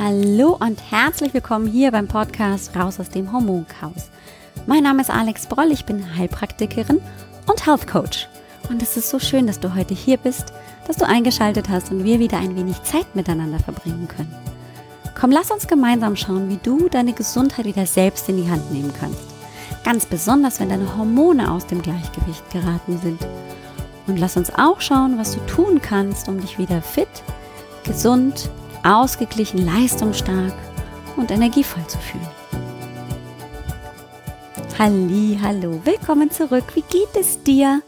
Hallo und herzlich willkommen hier beim Podcast Raus aus dem Hormonchaos. Mein Name ist Alex Broll, ich bin Heilpraktikerin und Health Coach. Und es ist so schön, dass du heute hier bist, dass du eingeschaltet hast und wir wieder ein wenig Zeit miteinander verbringen können. Komm, lass uns gemeinsam schauen, wie du deine Gesundheit wieder selbst in die Hand nehmen kannst. Ganz besonders, wenn deine Hormone aus dem Gleichgewicht geraten sind. Und lass uns auch schauen, was du tun kannst, um dich wieder fit, gesund, ausgeglichen, leistungsstark und energievoll zu fühlen. Halli, hallo, willkommen zurück. Wie geht es dir?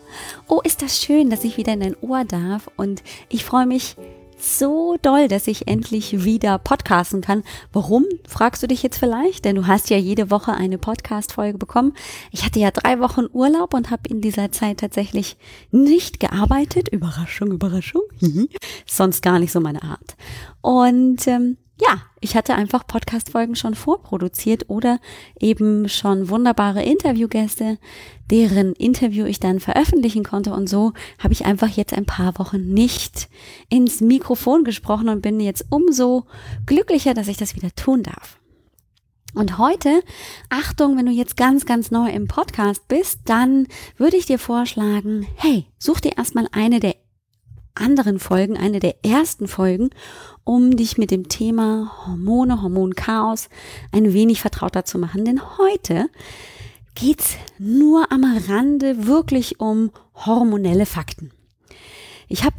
Oh, ist das schön, dass ich wieder in dein Ohr darf und ich freue mich so doll, dass ich endlich wieder podcasten kann. Warum, fragst du dich jetzt vielleicht? Denn du hast ja jede Woche eine Podcast-Folge bekommen. Ich hatte ja drei Wochen Urlaub und habe in dieser Zeit tatsächlich nicht gearbeitet. Überraschung, Überraschung. Sonst gar nicht so meine Art. Und ähm, ja, ich hatte einfach Podcast-Folgen schon vorproduziert oder eben schon wunderbare Interviewgäste, deren Interview ich dann veröffentlichen konnte. Und so habe ich einfach jetzt ein paar Wochen nicht ins Mikrofon gesprochen und bin jetzt umso glücklicher, dass ich das wieder tun darf. Und heute, Achtung, wenn du jetzt ganz, ganz neu im Podcast bist, dann würde ich dir vorschlagen, hey, such dir erstmal eine der anderen Folgen, eine der ersten Folgen, um dich mit dem Thema Hormone, Hormonchaos ein wenig vertrauter zu machen. Denn heute geht's nur am Rande wirklich um hormonelle Fakten. Ich habe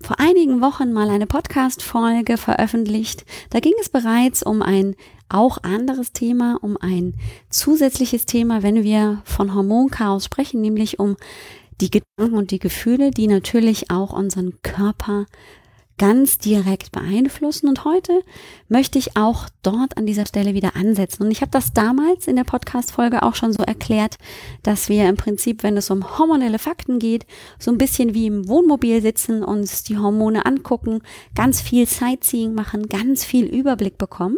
vor einigen Wochen mal eine Podcast-Folge veröffentlicht. Da ging es bereits um ein auch anderes Thema, um ein zusätzliches Thema, wenn wir von Hormonchaos sprechen, nämlich um die Gedanken und die Gefühle, die natürlich auch unseren Körper ganz direkt beeinflussen. Und heute möchte ich auch dort an dieser Stelle wieder ansetzen. Und ich habe das damals in der Podcast-Folge auch schon so erklärt, dass wir im Prinzip, wenn es um hormonelle Fakten geht, so ein bisschen wie im Wohnmobil sitzen, uns die Hormone angucken, ganz viel Sightseeing machen, ganz viel Überblick bekommen.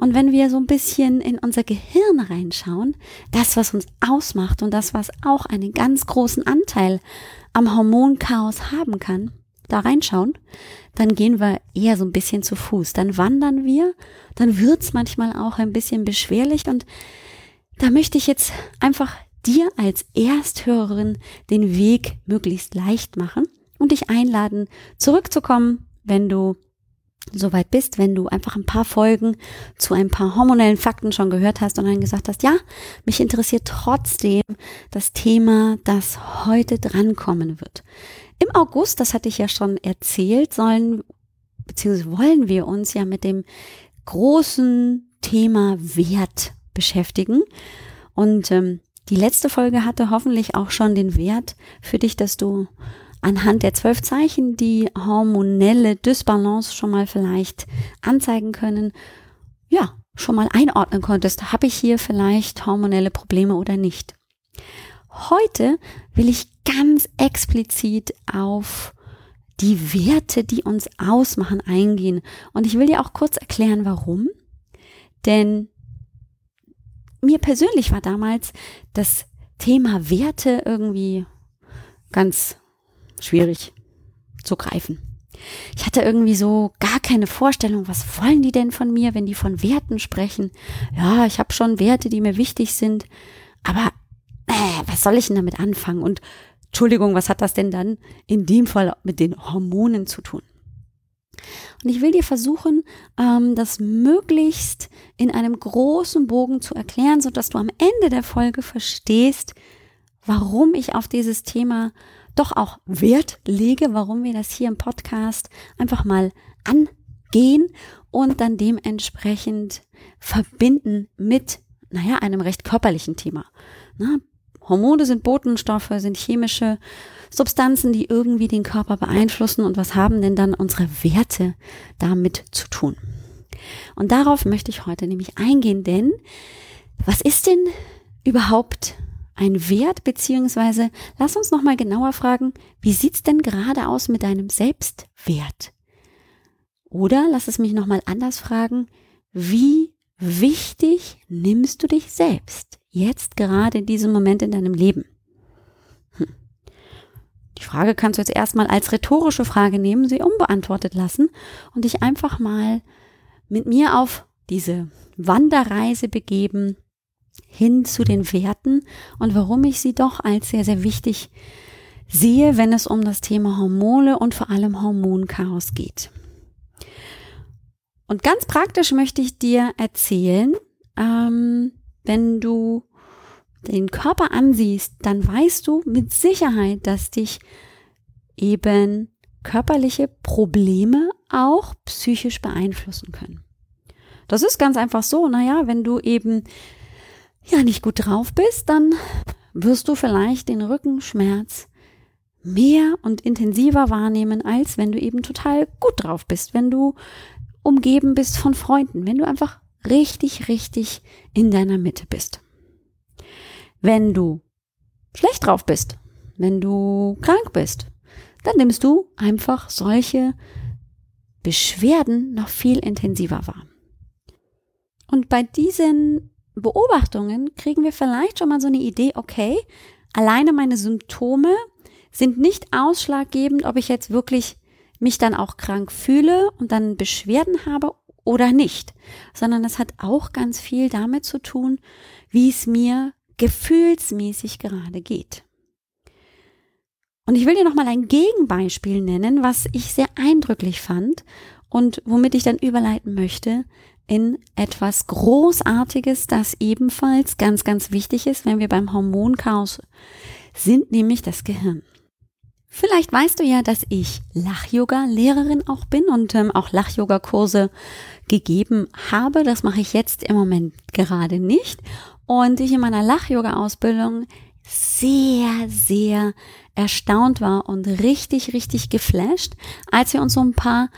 Und wenn wir so ein bisschen in unser Gehirn reinschauen, das, was uns ausmacht und das, was auch einen ganz großen Anteil am Hormonchaos haben kann, da reinschauen, dann gehen wir eher so ein bisschen zu Fuß. Dann wandern wir, dann wird's manchmal auch ein bisschen beschwerlich und da möchte ich jetzt einfach dir als Ersthörerin den Weg möglichst leicht machen und dich einladen, zurückzukommen, wenn du soweit bist, wenn du einfach ein paar Folgen zu ein paar hormonellen Fakten schon gehört hast und dann gesagt hast, ja, mich interessiert trotzdem das Thema, das heute drankommen wird. Im August, das hatte ich ja schon erzählt, sollen beziehungsweise wollen wir uns ja mit dem großen Thema Wert beschäftigen. Und ähm, die letzte Folge hatte hoffentlich auch schon den Wert für dich, dass du anhand der zwölf Zeichen die hormonelle Dysbalance schon mal vielleicht anzeigen können, ja, schon mal einordnen konntest, habe ich hier vielleicht hormonelle Probleme oder nicht. Heute will ich ganz explizit auf die Werte, die uns ausmachen, eingehen. Und ich will dir auch kurz erklären, warum. Denn mir persönlich war damals das Thema Werte irgendwie ganz schwierig zu greifen. Ich hatte irgendwie so gar keine Vorstellung, was wollen die denn von mir, wenn die von Werten sprechen. Ja, ich habe schon Werte, die mir wichtig sind, aber äh, was soll ich denn damit anfangen? Und Entschuldigung, was hat das denn dann in dem Fall mit den Hormonen zu tun? Und ich will dir versuchen, ähm, das möglichst in einem großen Bogen zu erklären, so dass du am Ende der Folge verstehst, warum ich auf dieses Thema doch auch Wert lege, warum wir das hier im Podcast einfach mal angehen und dann dementsprechend verbinden mit, naja, einem recht körperlichen Thema. Na, Hormone sind Botenstoffe, sind chemische Substanzen, die irgendwie den Körper beeinflussen. Und was haben denn dann unsere Werte damit zu tun? Und darauf möchte ich heute nämlich eingehen, denn was ist denn überhaupt ein Wert, beziehungsweise lass uns nochmal genauer fragen, wie sieht's denn gerade aus mit deinem Selbstwert? Oder lass es mich nochmal anders fragen, wie wichtig nimmst du dich selbst jetzt gerade in diesem Moment in deinem Leben? Hm. Die Frage kannst du jetzt erstmal als rhetorische Frage nehmen, sie unbeantwortet lassen und dich einfach mal mit mir auf diese Wanderreise begeben hin zu den Werten und warum ich sie doch als sehr, sehr wichtig sehe, wenn es um das Thema Hormone und vor allem Hormonchaos geht. Und ganz praktisch möchte ich dir erzählen, ähm, wenn du den Körper ansiehst, dann weißt du mit Sicherheit, dass dich eben körperliche Probleme auch psychisch beeinflussen können. Das ist ganz einfach so, naja, wenn du eben ja nicht gut drauf bist, dann wirst du vielleicht den Rückenschmerz mehr und intensiver wahrnehmen, als wenn du eben total gut drauf bist, wenn du umgeben bist von Freunden, wenn du einfach richtig, richtig in deiner Mitte bist. Wenn du schlecht drauf bist, wenn du krank bist, dann nimmst du einfach solche Beschwerden noch viel intensiver wahr. Und bei diesen Beobachtungen kriegen wir vielleicht schon mal so eine Idee, okay, alleine meine Symptome sind nicht ausschlaggebend, ob ich jetzt wirklich mich dann auch krank fühle und dann Beschwerden habe oder nicht, sondern es hat auch ganz viel damit zu tun, wie es mir gefühlsmäßig gerade geht. Und ich will dir noch mal ein Gegenbeispiel nennen, was ich sehr eindrücklich fand und womit ich dann überleiten möchte in etwas Großartiges, das ebenfalls ganz, ganz wichtig ist, wenn wir beim Hormonchaos sind, nämlich das Gehirn. Vielleicht weißt du ja, dass ich Lach-Yoga-Lehrerin auch bin und ähm, auch Lach-Yoga-Kurse gegeben habe. Das mache ich jetzt im Moment gerade nicht. Und ich in meiner Lach-Yoga-Ausbildung sehr, sehr erstaunt war und richtig, richtig geflasht, als wir uns so ein paar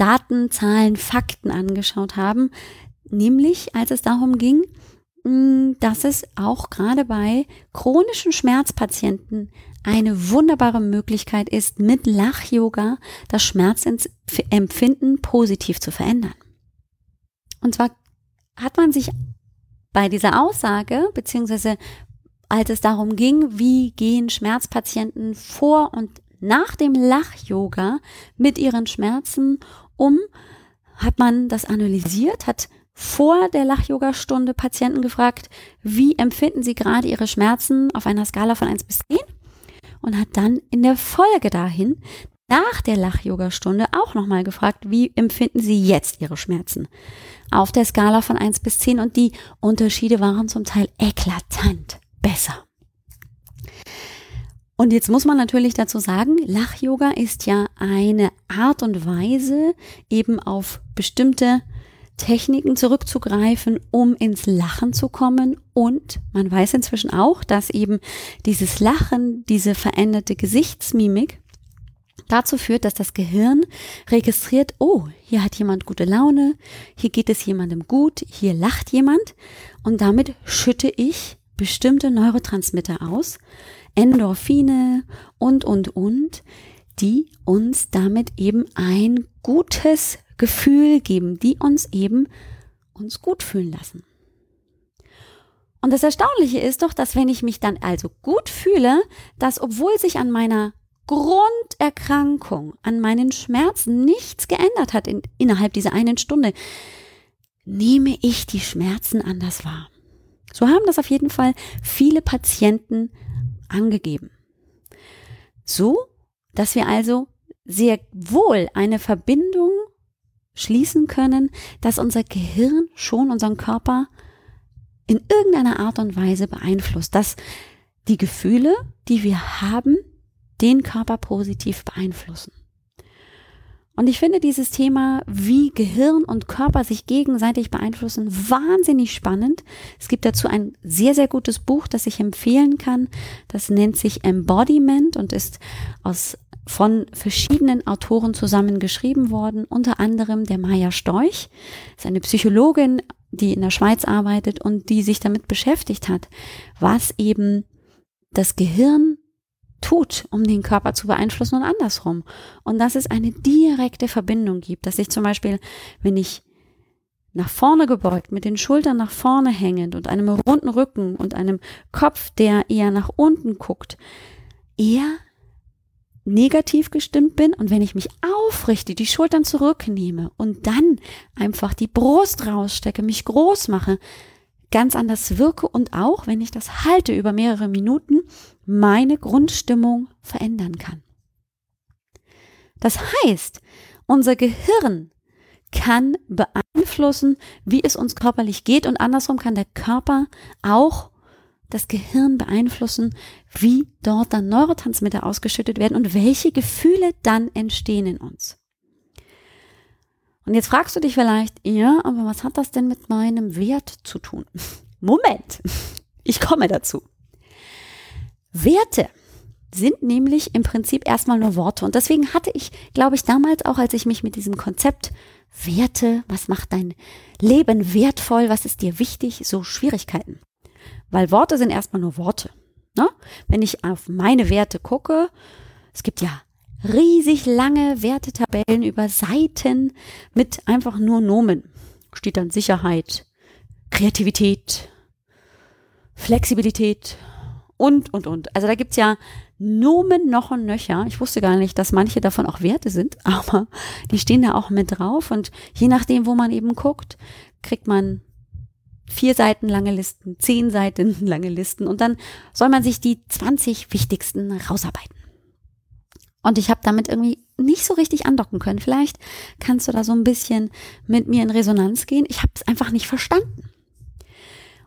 Daten, Zahlen, Fakten angeschaut haben. Nämlich, als es darum ging, mm, dass es auch gerade bei chronischen Schmerzpatienten eine wunderbare Möglichkeit ist, mit Lach-Yoga das Schmerzempfinden positiv zu verändern. Und zwar hat man sich bei dieser Aussage, beziehungsweise als es darum ging, wie gehen Schmerzpatienten vor und nach dem Lach-Yoga mit ihren Schmerzen um, hat man das analysiert, hat vor der Lach-Yoga-Stunde Patienten gefragt, wie empfinden sie gerade ihre Schmerzen auf einer Skala von 1 bis 10 und hat dann in der Folge dahin nach der Lach-Yoga-Stunde auch nochmal gefragt, wie empfinden Sie jetzt Ihre Schmerzen? Auf der Skala von 1 bis 10 und die Unterschiede waren zum Teil eklatant besser. Und jetzt muss man natürlich dazu sagen, Lach-Yoga ist ja eine Art und Weise, eben auf bestimmte Techniken zurückzugreifen, um ins Lachen zu kommen. Und man weiß inzwischen auch, dass eben dieses Lachen, diese veränderte Gesichtsmimik dazu führt, dass das Gehirn registriert, oh, hier hat jemand gute Laune, hier geht es jemandem gut, hier lacht jemand und damit schütte ich bestimmte Neurotransmitter aus, Endorphine und, und, und, die uns damit eben ein gutes Gefühl geben, die uns eben uns gut fühlen lassen. Und das Erstaunliche ist doch, dass wenn ich mich dann also gut fühle, dass obwohl sich an meiner Grunderkrankung, an meinen Schmerzen nichts geändert hat in, innerhalb dieser einen Stunde, nehme ich die Schmerzen anders wahr. So haben das auf jeden Fall viele Patienten angegeben. So, dass wir also sehr wohl eine Verbindung schließen können, dass unser Gehirn schon unseren Körper in irgendeiner Art und Weise beeinflusst, dass die Gefühle, die wir haben, den Körper positiv beeinflussen. Und ich finde dieses Thema, wie Gehirn und Körper sich gegenseitig beeinflussen, wahnsinnig spannend. Es gibt dazu ein sehr, sehr gutes Buch, das ich empfehlen kann. Das nennt sich Embodiment und ist aus von verschiedenen Autoren zusammen geschrieben worden, unter anderem der Maya Storch, ist eine Psychologin, die in der Schweiz arbeitet und die sich damit beschäftigt hat, was eben das Gehirn tut, um den Körper zu beeinflussen und andersrum. Und dass es eine direkte Verbindung gibt, dass ich zum Beispiel, wenn ich nach vorne gebeugt, mit den Schultern nach vorne hängend und einem runden Rücken und einem Kopf, der eher nach unten guckt, eher negativ gestimmt bin und wenn ich mich aufrichte, die Schultern zurücknehme und dann einfach die Brust rausstecke, mich groß mache, ganz anders wirke und auch, wenn ich das halte über mehrere Minuten, meine Grundstimmung verändern kann. Das heißt, unser Gehirn kann beeinflussen, wie es uns körperlich geht und andersrum kann der Körper auch das Gehirn beeinflussen, wie dort dann Neurotransmitter ausgeschüttet werden und welche Gefühle dann entstehen in uns. Und jetzt fragst du dich vielleicht, ja, aber was hat das denn mit meinem Wert zu tun? Moment, ich komme dazu. Werte sind nämlich im Prinzip erstmal nur Worte. Und deswegen hatte ich, glaube ich, damals auch, als ich mich mit diesem Konzept Werte, was macht dein Leben wertvoll, was ist dir wichtig, so Schwierigkeiten. Weil Worte sind erstmal nur Worte. Ne? Wenn ich auf meine Werte gucke, es gibt ja riesig lange Wertetabellen über Seiten mit einfach nur Nomen. Steht dann Sicherheit, Kreativität, Flexibilität und, und, und. Also da gibt's ja Nomen noch und nöcher. Ich wusste gar nicht, dass manche davon auch Werte sind, aber die stehen da auch mit drauf. Und je nachdem, wo man eben guckt, kriegt man vier Seiten lange Listen, zehn Seiten lange Listen und dann soll man sich die 20 wichtigsten rausarbeiten. Und ich habe damit irgendwie nicht so richtig andocken können. Vielleicht kannst du da so ein bisschen mit mir in Resonanz gehen. Ich habe es einfach nicht verstanden.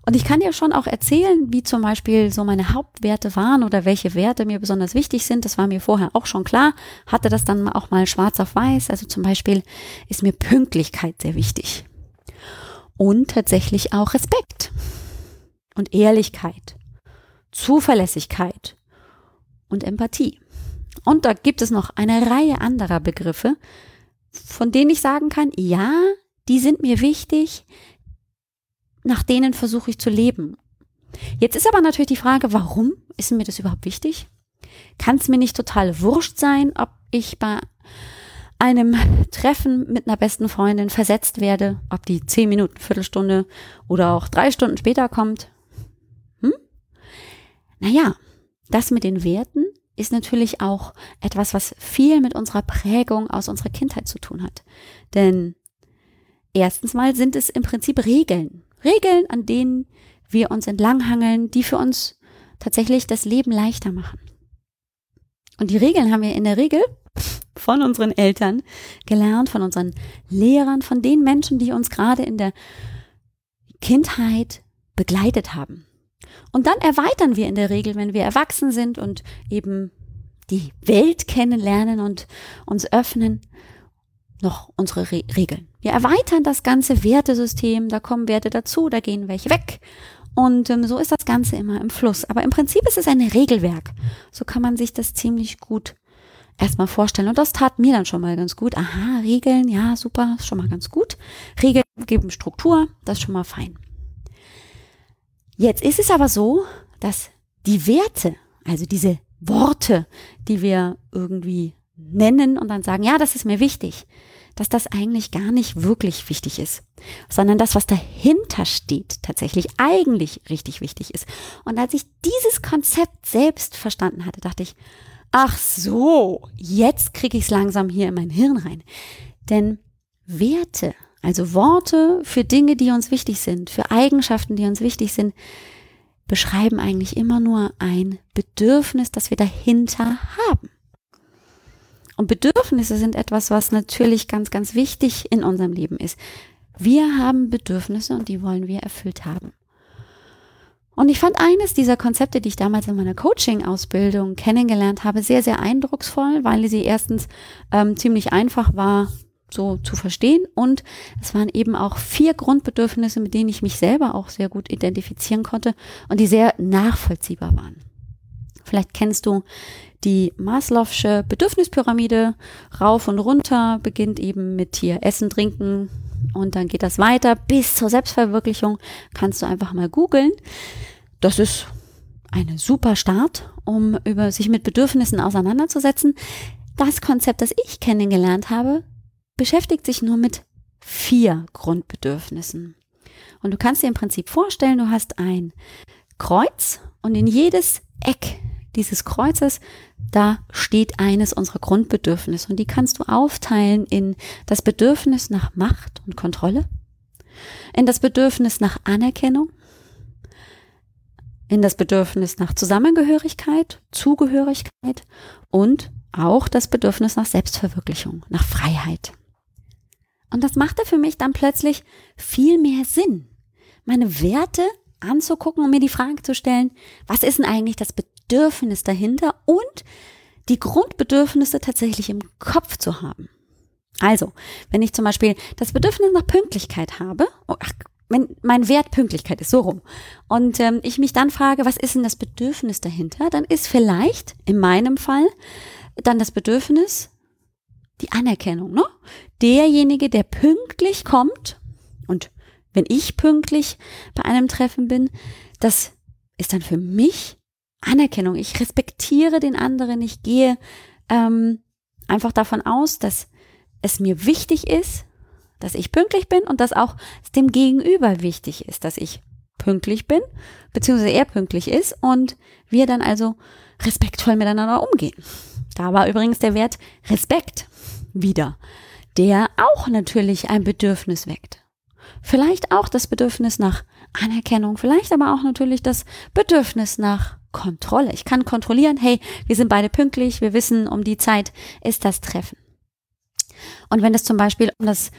Und ich kann dir schon auch erzählen, wie zum Beispiel so meine Hauptwerte waren oder welche Werte mir besonders wichtig sind. Das war mir vorher auch schon klar. Hatte das dann auch mal schwarz auf weiß. Also zum Beispiel ist mir Pünktlichkeit sehr wichtig. Und tatsächlich auch Respekt und Ehrlichkeit, Zuverlässigkeit und Empathie. Und da gibt es noch eine Reihe anderer Begriffe, von denen ich sagen kann, ja, die sind mir wichtig, nach denen versuche ich zu leben. Jetzt ist aber natürlich die Frage, warum ist mir das überhaupt wichtig? Kann es mir nicht total wurscht sein, ob ich bei einem Treffen mit einer besten Freundin versetzt werde, ob die zehn Minuten, Viertelstunde oder auch drei Stunden später kommt? Hm? Naja, das mit den Werten ist natürlich auch etwas, was viel mit unserer Prägung aus unserer Kindheit zu tun hat. Denn erstens mal sind es im Prinzip Regeln. Regeln, an denen wir uns entlanghangeln, die für uns tatsächlich das Leben leichter machen. Und die Regeln haben wir in der Regel von unseren Eltern gelernt, von unseren Lehrern, von den Menschen, die uns gerade in der Kindheit begleitet haben. Und dann erweitern wir in der Regel, wenn wir erwachsen sind und eben die Welt kennenlernen und uns öffnen, noch unsere Re Regeln. Wir erweitern das ganze Wertesystem, da kommen Werte dazu, da gehen welche weg. Und ähm, so ist das Ganze immer im Fluss. Aber im Prinzip ist es ein Regelwerk. So kann man sich das ziemlich gut erstmal vorstellen. Und das tat mir dann schon mal ganz gut. Aha, Regeln, ja, super, ist schon mal ganz gut. Regeln geben Struktur, das ist schon mal fein. Jetzt ist es aber so, dass die Werte, also diese Worte, die wir irgendwie nennen und dann sagen, ja, das ist mir wichtig, dass das eigentlich gar nicht wirklich wichtig ist, sondern das, was dahinter steht, tatsächlich eigentlich richtig wichtig ist. Und als ich dieses Konzept selbst verstanden hatte, dachte ich, ach so, jetzt kriege ich es langsam hier in mein Hirn rein. Denn Werte, also Worte für Dinge, die uns wichtig sind, für Eigenschaften, die uns wichtig sind, beschreiben eigentlich immer nur ein Bedürfnis, das wir dahinter haben. Und Bedürfnisse sind etwas, was natürlich ganz, ganz wichtig in unserem Leben ist. Wir haben Bedürfnisse und die wollen wir erfüllt haben. Und ich fand eines dieser Konzepte, die ich damals in meiner Coaching-Ausbildung kennengelernt habe, sehr, sehr eindrucksvoll, weil sie erstens ähm, ziemlich einfach war, so zu verstehen. Und es waren eben auch vier Grundbedürfnisse, mit denen ich mich selber auch sehr gut identifizieren konnte und die sehr nachvollziehbar waren. Vielleicht kennst du die Maslow'sche Bedürfnispyramide rauf und runter, beginnt eben mit hier Essen, Trinken und dann geht das weiter bis zur Selbstverwirklichung. Kannst du einfach mal googeln. Das ist eine super Start, um über sich mit Bedürfnissen auseinanderzusetzen. Das Konzept, das ich kennengelernt habe, beschäftigt sich nur mit vier Grundbedürfnissen. Und du kannst dir im Prinzip vorstellen, du hast ein Kreuz und in jedes Eck dieses Kreuzes, da steht eines unserer Grundbedürfnisse und die kannst du aufteilen in das Bedürfnis nach Macht und Kontrolle, in das Bedürfnis nach Anerkennung, in das Bedürfnis nach Zusammengehörigkeit, Zugehörigkeit und auch das Bedürfnis nach Selbstverwirklichung, nach Freiheit. Und das machte für mich dann plötzlich viel mehr Sinn, meine Werte anzugucken und mir die Frage zu stellen, was ist denn eigentlich das Bedürfnis dahinter und die Grundbedürfnisse tatsächlich im Kopf zu haben. Also, wenn ich zum Beispiel das Bedürfnis nach Pünktlichkeit habe, oh, ach, wenn mein Wert Pünktlichkeit ist, so rum, und ähm, ich mich dann frage, was ist denn das Bedürfnis dahinter, dann ist vielleicht in meinem Fall dann das Bedürfnis die Anerkennung, ne? Derjenige, der pünktlich kommt und wenn ich pünktlich bei einem Treffen bin, das ist dann für mich Anerkennung. Ich respektiere den anderen. Ich gehe ähm, einfach davon aus, dass es mir wichtig ist, dass ich pünktlich bin und dass auch dem Gegenüber wichtig ist, dass ich pünktlich bin, beziehungsweise er pünktlich ist und wir dann also respektvoll miteinander umgehen. Da war übrigens der Wert Respekt wieder, der auch natürlich ein Bedürfnis weckt. Vielleicht auch das Bedürfnis nach Anerkennung, vielleicht aber auch natürlich das Bedürfnis nach Kontrolle. Ich kann kontrollieren, hey, wir sind beide pünktlich, wir wissen, um die Zeit ist das Treffen. Und wenn es zum Beispiel um das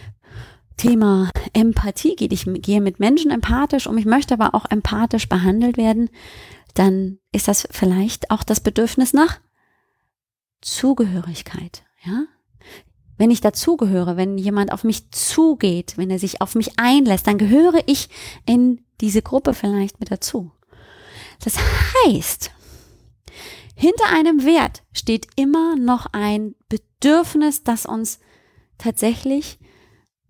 Thema Empathie geht, ich gehe mit Menschen empathisch um, ich möchte aber auch empathisch behandelt werden, dann ist das vielleicht auch das Bedürfnis nach Zugehörigkeit, ja? Wenn ich dazugehöre, wenn jemand auf mich zugeht, wenn er sich auf mich einlässt, dann gehöre ich in diese Gruppe vielleicht mit dazu. Das heißt, hinter einem Wert steht immer noch ein Bedürfnis, das uns tatsächlich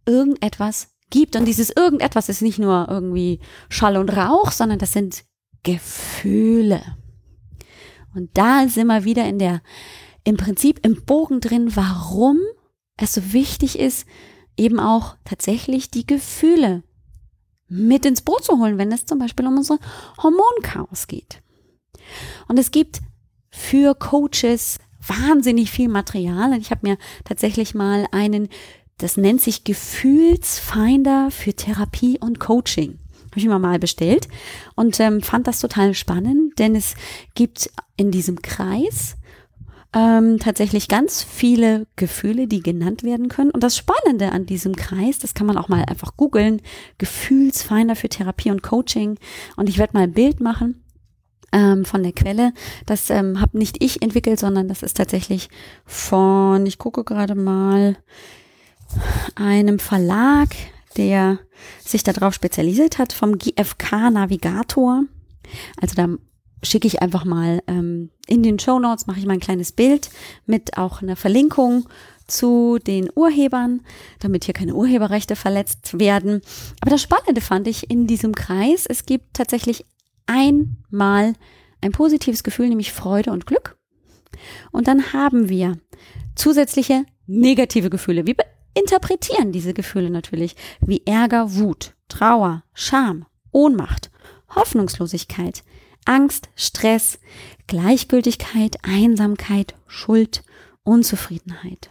irgendetwas gibt. Und dieses irgendetwas ist nicht nur irgendwie Schall und Rauch, sondern das sind Gefühle. Und da sind wir wieder in der, im Prinzip im Bogen drin, warum es so wichtig ist, eben auch tatsächlich die Gefühle mit ins Boot zu holen, wenn es zum Beispiel um unsere Hormonchaos geht. Und es gibt für Coaches wahnsinnig viel Material. ich habe mir tatsächlich mal einen, das nennt sich Gefühlsfinder für Therapie und Coaching. Habe ich mir mal bestellt und ähm, fand das total spannend, denn es gibt in diesem Kreis ähm, tatsächlich ganz viele Gefühle, die genannt werden können. Und das Spannende an diesem Kreis, das kann man auch mal einfach googeln, Gefühlsfinder für Therapie und Coaching. Und ich werde mal ein Bild machen ähm, von der Quelle. Das ähm, habe nicht ich entwickelt, sondern das ist tatsächlich von, ich gucke gerade mal, einem Verlag, der sich darauf spezialisiert hat, vom GFK Navigator. Also da schicke ich einfach mal ähm, in den Show Notes, mache ich mal ein kleines Bild mit auch einer Verlinkung zu den Urhebern, damit hier keine Urheberrechte verletzt werden. Aber das Spannende fand ich in diesem Kreis, es gibt tatsächlich einmal ein positives Gefühl, nämlich Freude und Glück. Und dann haben wir zusätzliche negative Gefühle. Wir interpretieren diese Gefühle natürlich wie Ärger, Wut, Trauer, Scham, Ohnmacht, Hoffnungslosigkeit, Angst, Stress, Gleichgültigkeit, Einsamkeit, Schuld, Unzufriedenheit.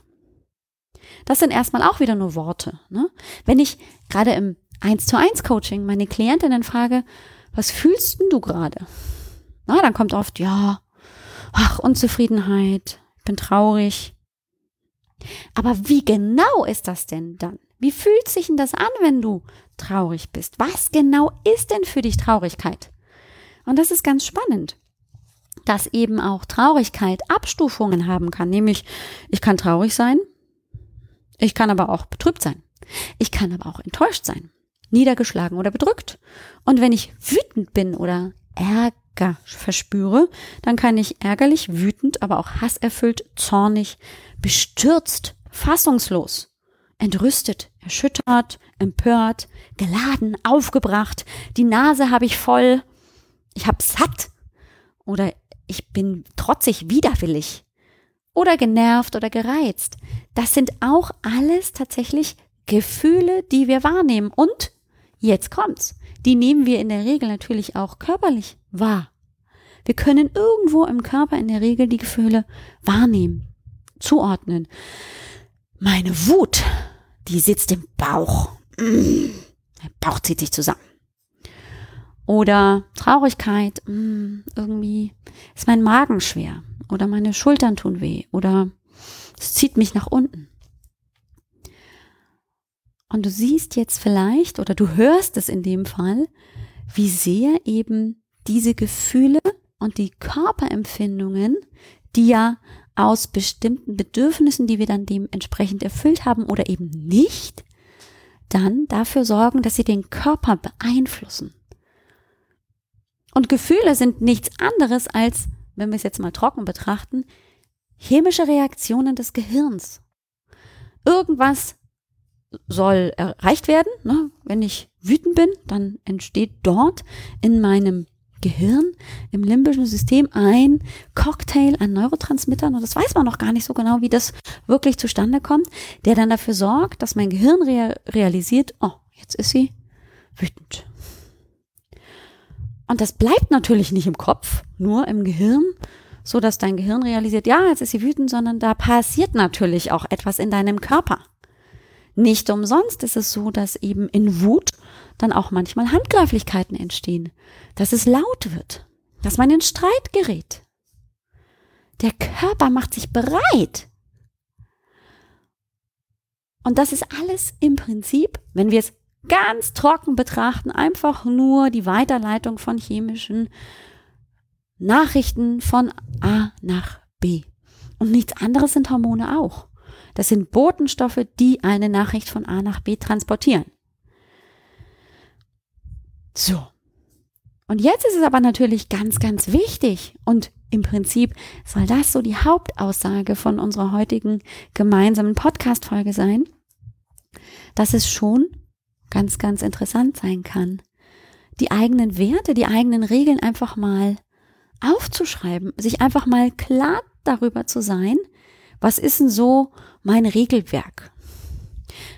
Das sind erstmal auch wieder nur Worte. Ne? Wenn ich gerade im 1 zu 1 Coaching meine Klientinnen frage, was fühlst denn du gerade? Na, dann kommt oft, ja, ach, Unzufriedenheit, ich bin traurig. Aber wie genau ist das denn dann? Wie fühlt sich denn das an, wenn du traurig bist? Was genau ist denn für dich Traurigkeit? Und das ist ganz spannend, dass eben auch Traurigkeit Abstufungen haben kann. Nämlich, ich kann traurig sein, ich kann aber auch betrübt sein. Ich kann aber auch enttäuscht sein, niedergeschlagen oder bedrückt. Und wenn ich wütend bin oder Ärger verspüre, dann kann ich ärgerlich, wütend, aber auch hasserfüllt, zornig, bestürzt, fassungslos, entrüstet, erschüttert, empört, geladen, aufgebracht, die Nase habe ich voll ich hab satt oder ich bin trotzig widerwillig oder genervt oder gereizt. Das sind auch alles tatsächlich Gefühle, die wir wahrnehmen. Und jetzt kommt's. Die nehmen wir in der Regel natürlich auch körperlich wahr. Wir können irgendwo im Körper in der Regel die Gefühle wahrnehmen, zuordnen. Meine Wut, die sitzt im Bauch. Der Bauch zieht sich zusammen. Oder Traurigkeit, irgendwie ist mein Magen schwer. Oder meine Schultern tun weh. Oder es zieht mich nach unten. Und du siehst jetzt vielleicht oder du hörst es in dem Fall, wie sehr eben diese Gefühle und die Körperempfindungen, die ja aus bestimmten Bedürfnissen, die wir dann dementsprechend erfüllt haben oder eben nicht, dann dafür sorgen, dass sie den Körper beeinflussen. Und Gefühle sind nichts anderes als, wenn wir es jetzt mal trocken betrachten, chemische Reaktionen des Gehirns. Irgendwas soll erreicht werden. Ne? Wenn ich wütend bin, dann entsteht dort in meinem Gehirn, im limbischen System ein Cocktail an Neurotransmittern und das weiß man noch gar nicht so genau, wie das wirklich zustande kommt, der dann dafür sorgt, dass mein Gehirn rea realisiert, oh, jetzt ist sie wütend. Und das bleibt natürlich nicht im Kopf, nur im Gehirn, so dass dein Gehirn realisiert, ja, jetzt ist sie wütend, sondern da passiert natürlich auch etwas in deinem Körper. Nicht umsonst ist es so, dass eben in Wut dann auch manchmal Handgreiflichkeiten entstehen, dass es laut wird, dass man in Streit gerät. Der Körper macht sich bereit. Und das ist alles im Prinzip, wenn wir es ganz trocken betrachten, einfach nur die Weiterleitung von chemischen Nachrichten von A nach B. Und nichts anderes sind Hormone auch. Das sind Botenstoffe, die eine Nachricht von A nach B transportieren. So. Und jetzt ist es aber natürlich ganz, ganz wichtig und im Prinzip soll das so die Hauptaussage von unserer heutigen gemeinsamen Podcast-Folge sein, dass es schon ganz, ganz interessant sein kann, die eigenen Werte, die eigenen Regeln einfach mal aufzuschreiben, sich einfach mal klar darüber zu sein, was ist denn so mein Regelwerk?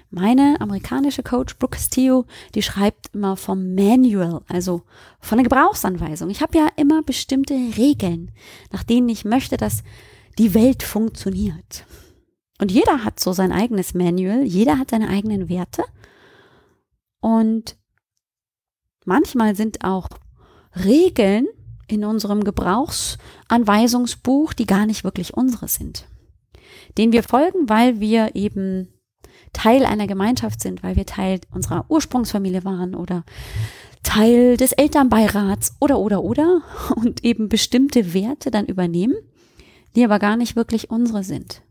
Meine amerikanische Coach Brooke Castillo, die schreibt immer vom Manual, also von der Gebrauchsanweisung. Ich habe ja immer bestimmte Regeln, nach denen ich möchte, dass die Welt funktioniert. Und jeder hat so sein eigenes Manual, jeder hat seine eigenen Werte. Und manchmal sind auch Regeln in unserem Gebrauchsanweisungsbuch, die gar nicht wirklich unsere sind den wir folgen, weil wir eben Teil einer Gemeinschaft sind, weil wir Teil unserer Ursprungsfamilie waren oder Teil des Elternbeirats oder oder oder und eben bestimmte Werte dann übernehmen, die aber gar nicht wirklich unsere sind.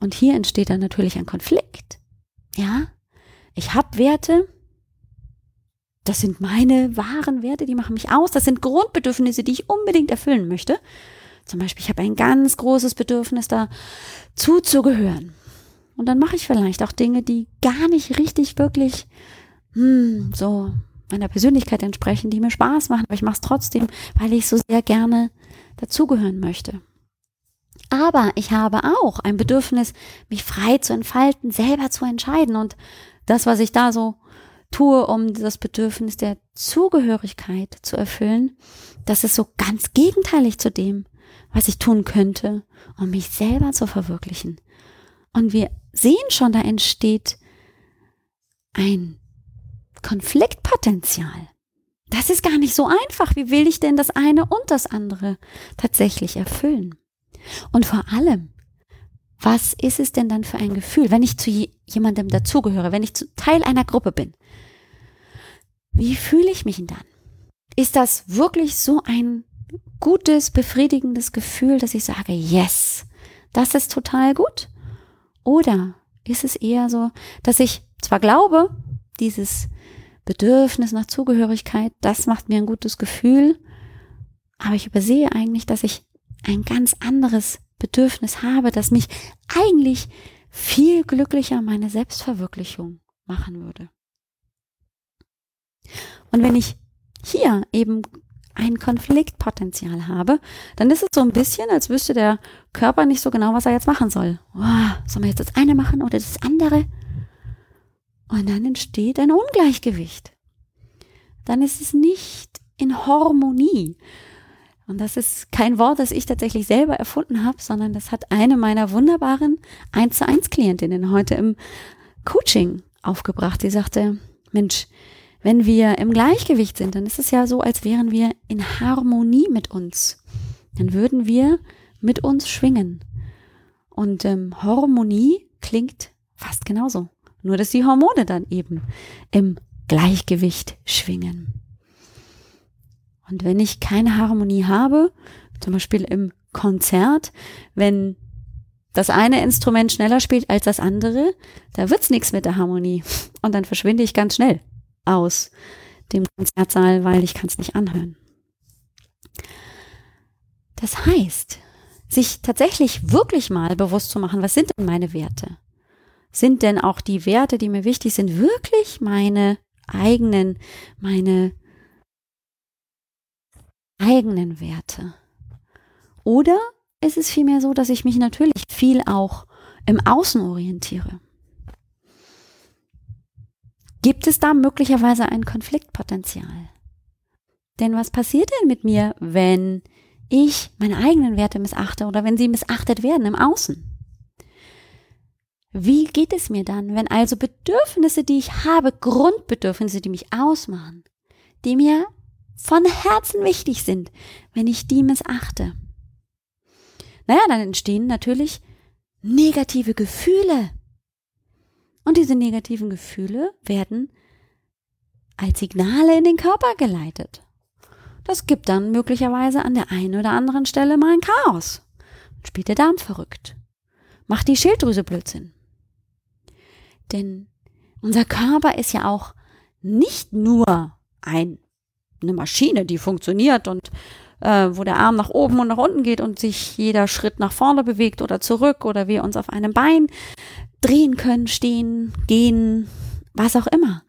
Und hier entsteht dann natürlich ein Konflikt. Ja, ich habe Werte, das sind meine wahren Werte, die machen mich aus, das sind Grundbedürfnisse, die ich unbedingt erfüllen möchte. Zum Beispiel, ich habe ein ganz großes Bedürfnis, da zuzugehören. Und dann mache ich vielleicht auch Dinge, die gar nicht richtig wirklich hm, so meiner Persönlichkeit entsprechen, die mir Spaß machen. Aber ich mache es trotzdem, weil ich so sehr gerne dazugehören möchte. Aber ich habe auch ein Bedürfnis, mich frei zu entfalten, selber zu entscheiden. Und das, was ich da so tue, um das Bedürfnis der Zugehörigkeit zu erfüllen, das ist so ganz gegenteilig zu dem, was ich tun könnte, um mich selber zu verwirklichen. Und wir sehen schon, da entsteht ein Konfliktpotenzial. Das ist gar nicht so einfach. Wie will ich denn das eine und das andere tatsächlich erfüllen? Und vor allem, was ist es denn dann für ein Gefühl, wenn ich zu jemandem dazugehöre, wenn ich zu Teil einer Gruppe bin? Wie fühle ich mich denn dann? Ist das wirklich so ein gutes, befriedigendes Gefühl, dass ich sage, yes, das ist total gut? Oder ist es eher so, dass ich zwar glaube, dieses Bedürfnis nach Zugehörigkeit, das macht mir ein gutes Gefühl, aber ich übersehe eigentlich, dass ich ein ganz anderes Bedürfnis habe, das mich eigentlich viel glücklicher meine Selbstverwirklichung machen würde. Und wenn ich hier eben ein Konfliktpotenzial habe, dann ist es so ein bisschen, als wüsste der Körper nicht so genau, was er jetzt machen soll. Oh, soll man jetzt das eine machen oder das andere? Und dann entsteht ein Ungleichgewicht. Dann ist es nicht in Harmonie. Und das ist kein Wort, das ich tatsächlich selber erfunden habe, sondern das hat eine meiner wunderbaren 1 zu 1 Klientinnen heute im Coaching aufgebracht. Sie sagte, Mensch, wenn wir im Gleichgewicht sind, dann ist es ja so, als wären wir in Harmonie mit uns. Dann würden wir mit uns schwingen. Und ähm, Harmonie klingt fast genauso. Nur, dass die Hormone dann eben im Gleichgewicht schwingen. Und wenn ich keine Harmonie habe, zum Beispiel im Konzert, wenn das eine Instrument schneller spielt als das andere, da wird's nichts mit der Harmonie. Und dann verschwinde ich ganz schnell aus dem Konzertsaal, weil ich kann es nicht anhören. Das heißt, sich tatsächlich wirklich mal bewusst zu machen, was sind denn meine Werte? Sind denn auch die Werte, die mir wichtig sind, wirklich meine eigenen, meine eigenen Werte? Oder ist es vielmehr so, dass ich mich natürlich viel auch im Außen orientiere? Gibt es da möglicherweise ein Konfliktpotenzial? Denn was passiert denn mit mir, wenn ich meine eigenen Werte missachte oder wenn sie missachtet werden im Außen? Wie geht es mir dann, wenn also Bedürfnisse, die ich habe, Grundbedürfnisse, die mich ausmachen, die mir von Herzen wichtig sind, wenn ich die missachte? Naja, dann entstehen natürlich negative Gefühle. Und diese negativen Gefühle werden als Signale in den Körper geleitet. Das gibt dann möglicherweise an der einen oder anderen Stelle mal ein Chaos. Spielt der Darm verrückt. Macht die Schilddrüse Blödsinn. Denn unser Körper ist ja auch nicht nur ein, eine Maschine, die funktioniert und äh, wo der Arm nach oben und nach unten geht und sich jeder Schritt nach vorne bewegt oder zurück oder wir uns auf einem Bein drehen können, stehen, gehen, was auch immer.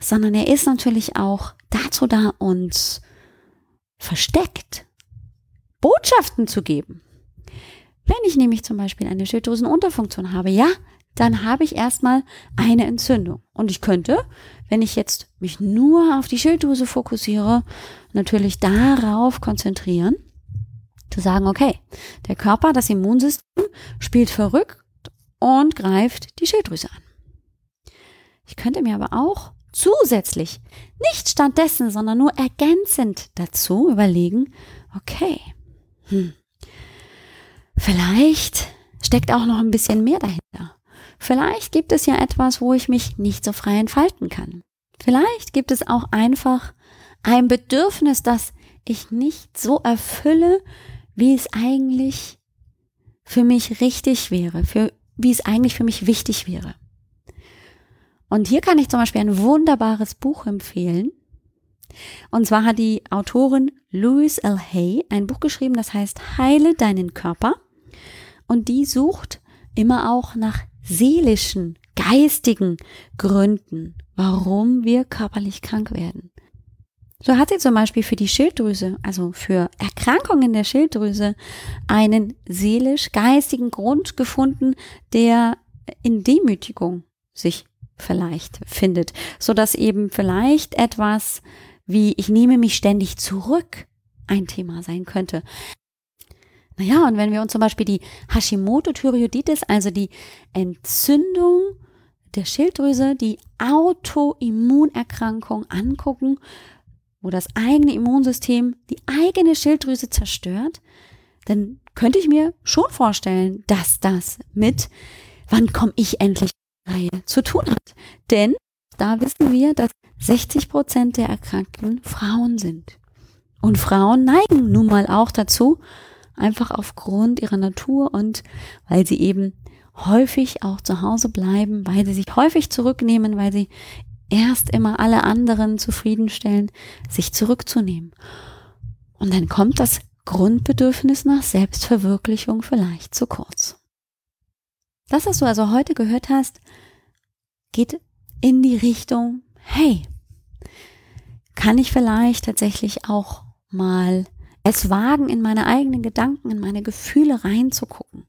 Sondern er ist natürlich auch dazu da, uns versteckt Botschaften zu geben. Wenn ich nämlich zum Beispiel eine Schilddrüsenunterfunktion habe, ja, dann habe ich erstmal eine Entzündung. Und ich könnte, wenn ich jetzt mich nur auf die Schilddrüse fokussiere, natürlich darauf konzentrieren, zu sagen, okay, der Körper, das Immunsystem spielt verrückt und greift die Schilddrüse an. Ich könnte mir aber auch zusätzlich, nicht stattdessen, sondern nur ergänzend dazu überlegen, okay, hm, vielleicht steckt auch noch ein bisschen mehr dahinter. Vielleicht gibt es ja etwas, wo ich mich nicht so frei entfalten kann. Vielleicht gibt es auch einfach ein Bedürfnis, das ich nicht so erfülle, wie es eigentlich für mich richtig wäre, für, wie es eigentlich für mich wichtig wäre. Und hier kann ich zum Beispiel ein wunderbares Buch empfehlen. Und zwar hat die Autorin Louise L. Hay ein Buch geschrieben, das heißt Heile deinen Körper. Und die sucht immer auch nach seelischen, geistigen Gründen, warum wir körperlich krank werden. So hat sie zum Beispiel für die Schilddrüse, also für Erkrankungen der Schilddrüse, einen seelisch-geistigen Grund gefunden, der in Demütigung sich vielleicht findet, so dass eben vielleicht etwas wie ich nehme mich ständig zurück ein Thema sein könnte. Naja, und wenn wir uns zum Beispiel die Hashimoto-Thyreoiditis, also die Entzündung der Schilddrüse, die Autoimmunerkrankung angucken, wo das eigene Immunsystem die eigene Schilddrüse zerstört, dann könnte ich mir schon vorstellen, dass das mit, wann komme ich endlich zu tun hat. Denn da wissen wir, dass 60 Prozent der Erkrankten Frauen sind. Und Frauen neigen nun mal auch dazu, einfach aufgrund ihrer Natur und weil sie eben häufig auch zu Hause bleiben, weil sie sich häufig zurücknehmen, weil sie erst immer alle anderen zufriedenstellen, sich zurückzunehmen. Und dann kommt das Grundbedürfnis nach Selbstverwirklichung vielleicht zu kurz. Das, was du also heute gehört hast, geht in die Richtung, hey, kann ich vielleicht tatsächlich auch mal es wagen, in meine eigenen Gedanken, in meine Gefühle reinzugucken?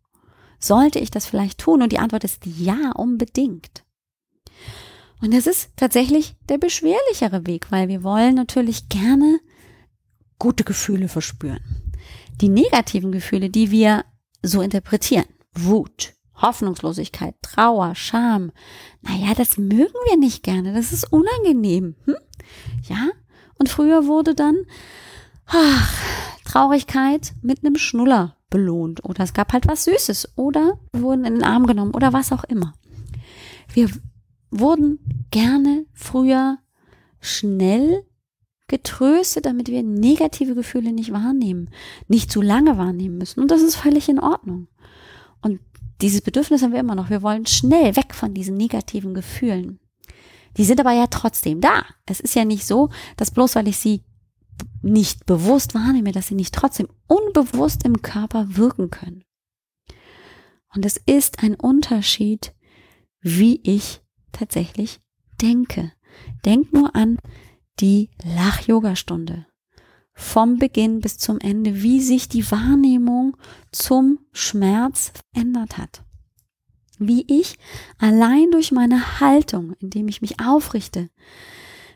Sollte ich das vielleicht tun? Und die Antwort ist ja, unbedingt. Und das ist tatsächlich der beschwerlichere Weg, weil wir wollen natürlich gerne gute Gefühle verspüren. die negativen Gefühle, die wir so interpretieren, Wut, Hoffnungslosigkeit, Trauer, Scham, naja, das mögen wir nicht gerne, das ist unangenehm. Hm? Ja? Und früher wurde dann ach, Traurigkeit mit einem Schnuller belohnt oder es gab halt was Süßes oder wurden in den Arm genommen oder was auch immer. Wir wurden gerne früher schnell getröstet, damit wir negative Gefühle nicht wahrnehmen, nicht zu lange wahrnehmen müssen. Und das ist völlig in Ordnung. Und dieses Bedürfnis haben wir immer noch. Wir wollen schnell weg von diesen negativen Gefühlen. Die sind aber ja trotzdem da. Es ist ja nicht so, dass bloß weil ich sie nicht bewusst wahrnehme, dass sie nicht trotzdem unbewusst im Körper wirken können. Und es ist ein Unterschied, wie ich tatsächlich denke. Denk nur an die Lach-Yoga-Stunde. Vom Beginn bis zum Ende, wie sich die Wahrnehmung zum Schmerz verändert hat. Wie ich allein durch meine Haltung, indem ich mich aufrichte,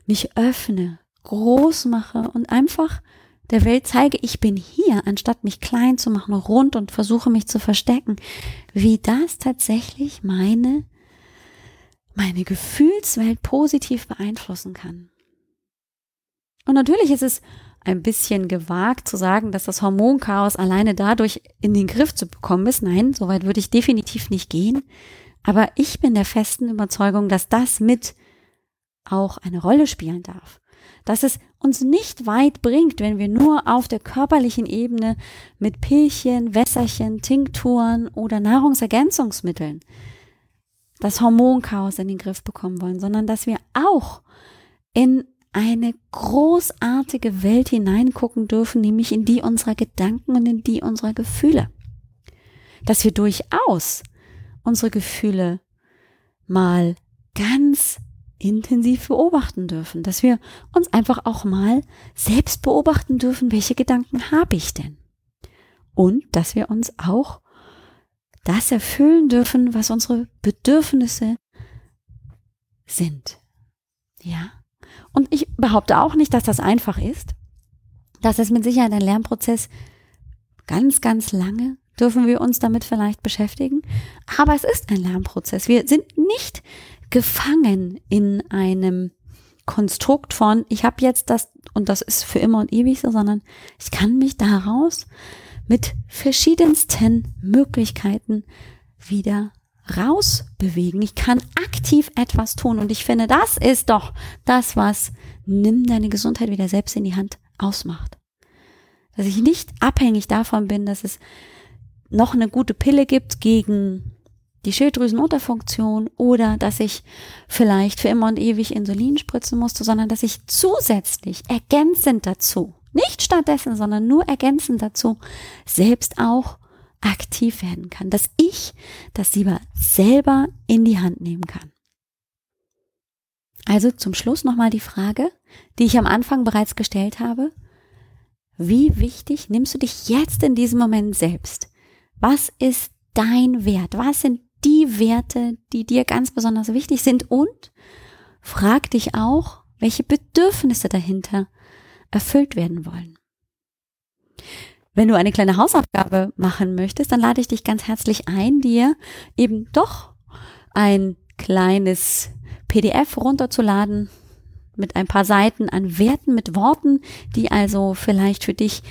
mich öffne, groß mache und einfach der Welt zeige, ich bin hier, anstatt mich klein zu machen, rund und versuche mich zu verstecken, wie das tatsächlich meine, meine Gefühlswelt positiv beeinflussen kann. Und natürlich ist es ein bisschen gewagt zu sagen, dass das Hormonchaos alleine dadurch in den Griff zu bekommen ist. Nein, soweit würde ich definitiv nicht gehen. Aber ich bin der festen Überzeugung, dass das mit auch eine Rolle spielen darf. Dass es uns nicht weit bringt, wenn wir nur auf der körperlichen Ebene mit Pillchen, Wässerchen, Tinkturen oder Nahrungsergänzungsmitteln das Hormonchaos in den Griff bekommen wollen, sondern dass wir auch in eine großartige Welt hineingucken dürfen, nämlich in die unserer Gedanken und in die unserer Gefühle. Dass wir durchaus unsere Gefühle mal ganz intensiv beobachten dürfen, dass wir uns einfach auch mal selbst beobachten dürfen, welche Gedanken habe ich denn? Und dass wir uns auch das erfüllen dürfen, was unsere Bedürfnisse sind. Ja? Und ich behaupte auch nicht, dass das einfach ist. Das ist mit Sicherheit ein Lernprozess. Ganz, ganz lange dürfen wir uns damit vielleicht beschäftigen. Aber es ist ein Lernprozess. Wir sind nicht gefangen in einem Konstrukt von, ich habe jetzt das und das ist für immer und ewig so, sondern ich kann mich daraus mit verschiedensten Möglichkeiten wieder rausbewegen. Ich kann aktiv etwas tun. Und ich finde, das ist doch das, was nimm deine Gesundheit wieder selbst in die Hand ausmacht. Dass ich nicht abhängig davon bin, dass es noch eine gute Pille gibt gegen die Schilddrüsenunterfunktion oder dass ich vielleicht für immer und ewig Insulin spritzen musste, sondern dass ich zusätzlich ergänzend dazu, nicht stattdessen, sondern nur ergänzend dazu, selbst auch aktiv werden kann, dass ich das lieber selber in die Hand nehmen kann. Also zum Schluss nochmal die Frage, die ich am Anfang bereits gestellt habe. Wie wichtig nimmst du dich jetzt in diesem Moment selbst? Was ist dein Wert? Was sind die Werte, die dir ganz besonders wichtig sind? Und frag dich auch, welche Bedürfnisse dahinter erfüllt werden wollen. Wenn du eine kleine Hausaufgabe machen möchtest, dann lade ich dich ganz herzlich ein, dir eben doch ein kleines PDF runterzuladen mit ein paar Seiten an Werten, mit Worten, die also vielleicht für dich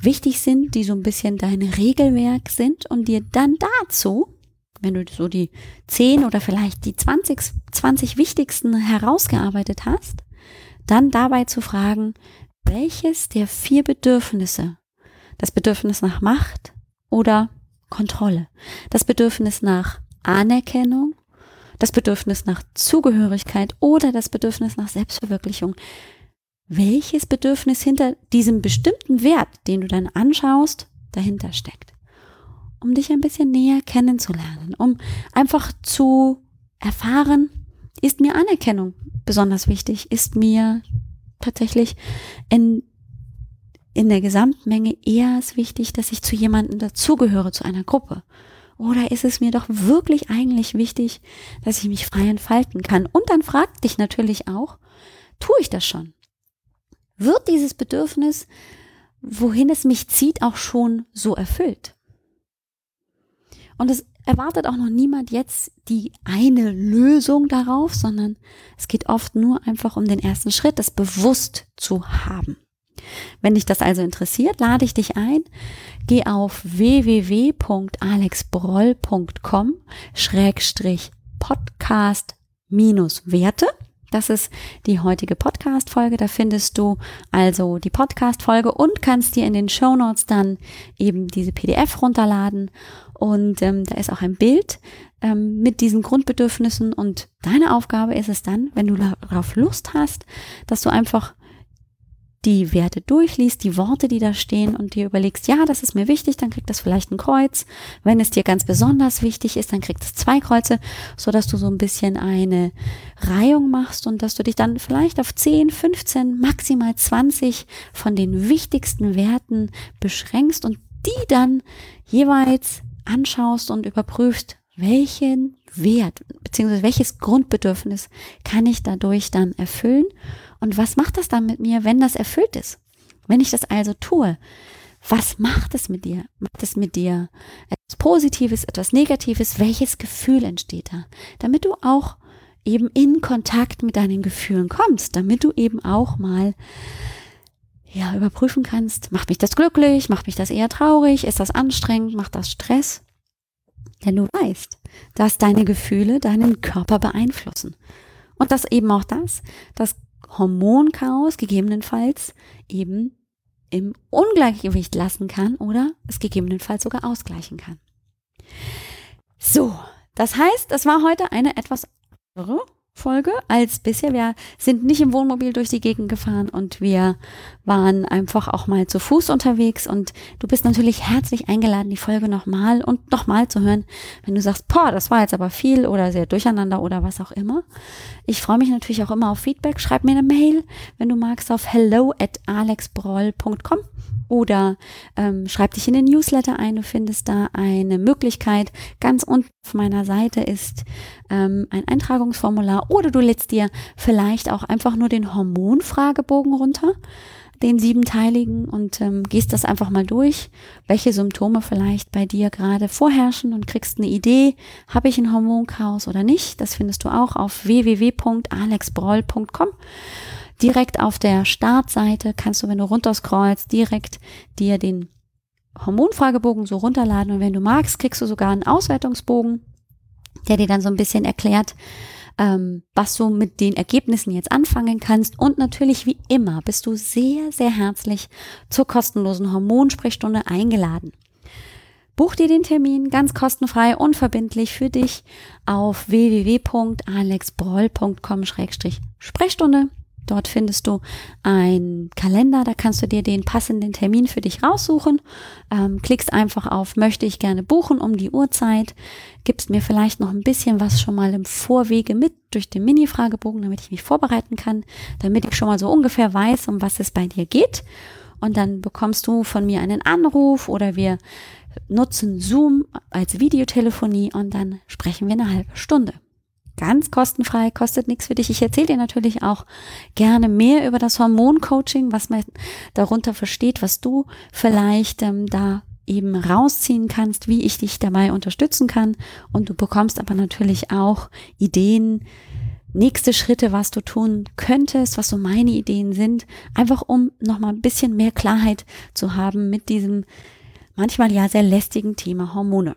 wichtig sind, die so ein bisschen dein Regelwerk sind und dir dann dazu, wenn du so die 10 oder vielleicht die 20, 20 wichtigsten herausgearbeitet hast, dann dabei zu fragen, welches der vier Bedürfnisse das Bedürfnis nach Macht oder Kontrolle, das Bedürfnis nach Anerkennung, das Bedürfnis nach Zugehörigkeit oder das Bedürfnis nach Selbstverwirklichung. Welches Bedürfnis hinter diesem bestimmten Wert, den du dann anschaust, dahinter steckt? Um dich ein bisschen näher kennenzulernen, um einfach zu erfahren, ist mir Anerkennung besonders wichtig, ist mir tatsächlich in in der Gesamtmenge eher ist wichtig, dass ich zu jemandem dazugehöre, zu einer Gruppe? Oder ist es mir doch wirklich eigentlich wichtig, dass ich mich frei entfalten kann? Und dann fragt dich natürlich auch, tue ich das schon? Wird dieses Bedürfnis wohin es mich zieht, auch schon so erfüllt. Und es erwartet auch noch niemand jetzt die eine Lösung darauf, sondern es geht oft nur einfach um den ersten Schritt, das bewusst zu haben. Wenn dich das also interessiert, lade ich dich ein. Geh auf www.alexbroll.com Das ist die heutige Podcast-Folge. Da findest du also die Podcast-Folge und kannst dir in den Show Notes dann eben diese PDF runterladen. Und ähm, da ist auch ein Bild ähm, mit diesen Grundbedürfnissen. Und deine Aufgabe ist es dann, wenn du darauf Lust hast, dass du einfach die Werte durchliest, die Worte, die da stehen und dir überlegst, ja, das ist mir wichtig, dann kriegt das vielleicht ein Kreuz. Wenn es dir ganz besonders wichtig ist, dann kriegt es zwei Kreuze, so dass du so ein bisschen eine Reihung machst und dass du dich dann vielleicht auf 10, 15, maximal 20 von den wichtigsten Werten beschränkst und die dann jeweils anschaust und überprüfst, welchen Wert beziehungsweise welches Grundbedürfnis kann ich dadurch dann erfüllen und was macht das dann mit mir, wenn das erfüllt ist? Wenn ich das also tue, was macht es mit dir? Macht es mit dir etwas Positives, etwas Negatives? Welches Gefühl entsteht da? Damit du auch eben in Kontakt mit deinen Gefühlen kommst, damit du eben auch mal ja, überprüfen kannst, macht mich das glücklich, macht mich das eher traurig, ist das anstrengend, macht das Stress? Denn du weißt, dass deine Gefühle deinen Körper beeinflussen. Und dass eben auch das, das Hormonchaos gegebenenfalls eben im Ungleichgewicht lassen kann oder es gegebenenfalls sogar ausgleichen kann. So, das heißt, es war heute eine etwas andere Folge als bisher. Wir sind nicht im Wohnmobil durch die Gegend gefahren und wir waren einfach auch mal zu Fuß unterwegs und du bist natürlich herzlich eingeladen, die Folge nochmal und nochmal zu hören, wenn du sagst, boah, das war jetzt aber viel oder sehr durcheinander oder was auch immer. Ich freue mich natürlich auch immer auf Feedback. Schreib mir eine Mail, wenn du magst, auf hello at alexbroll.com oder ähm, schreib dich in den Newsletter ein. Du findest da eine Möglichkeit. Ganz unten auf meiner Seite ist ähm, ein Eintragungsformular oder du lädst dir vielleicht auch einfach nur den Hormonfragebogen runter den siebenteiligen und ähm, gehst das einfach mal durch, welche Symptome vielleicht bei dir gerade vorherrschen und kriegst eine Idee, habe ich ein Hormonchaos oder nicht. Das findest du auch auf www.alexbroll.com. Direkt auf der Startseite kannst du, wenn du runterscrollst, direkt dir den Hormonfragebogen so runterladen und wenn du magst, kriegst du sogar einen Auswertungsbogen, der dir dann so ein bisschen erklärt, ähm, was du mit den Ergebnissen jetzt anfangen kannst. Und natürlich wie immer bist du sehr, sehr herzlich zur kostenlosen Hormonsprechstunde eingeladen. Buch dir den Termin ganz kostenfrei, unverbindlich für dich auf www.alexbroll.com-sprechstunde. Dort findest du einen Kalender, da kannst du dir den passenden Termin für dich raussuchen. Ähm, klickst einfach auf Möchte ich gerne buchen um die Uhrzeit. Gibst mir vielleicht noch ein bisschen was schon mal im Vorwege mit durch den Mini-Fragebogen, damit ich mich vorbereiten kann, damit ich schon mal so ungefähr weiß, um was es bei dir geht. Und dann bekommst du von mir einen Anruf oder wir nutzen Zoom als Videotelefonie und dann sprechen wir eine halbe Stunde ganz kostenfrei, kostet nichts für dich. Ich erzähle dir natürlich auch gerne mehr über das Hormoncoaching, was man darunter versteht, was du vielleicht ähm, da eben rausziehen kannst, wie ich dich dabei unterstützen kann. Und du bekommst aber natürlich auch Ideen, nächste Schritte, was du tun könntest, was so meine Ideen sind, einfach um nochmal ein bisschen mehr Klarheit zu haben mit diesem manchmal ja sehr lästigen Thema Hormone.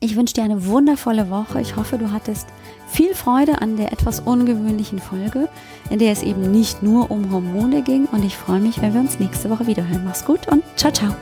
Ich wünsche dir eine wundervolle Woche. Ich hoffe, du hattest viel Freude an der etwas ungewöhnlichen Folge, in der es eben nicht nur um Hormone ging. Und ich freue mich, wenn wir uns nächste Woche wieder hören. Mach's gut und ciao, ciao.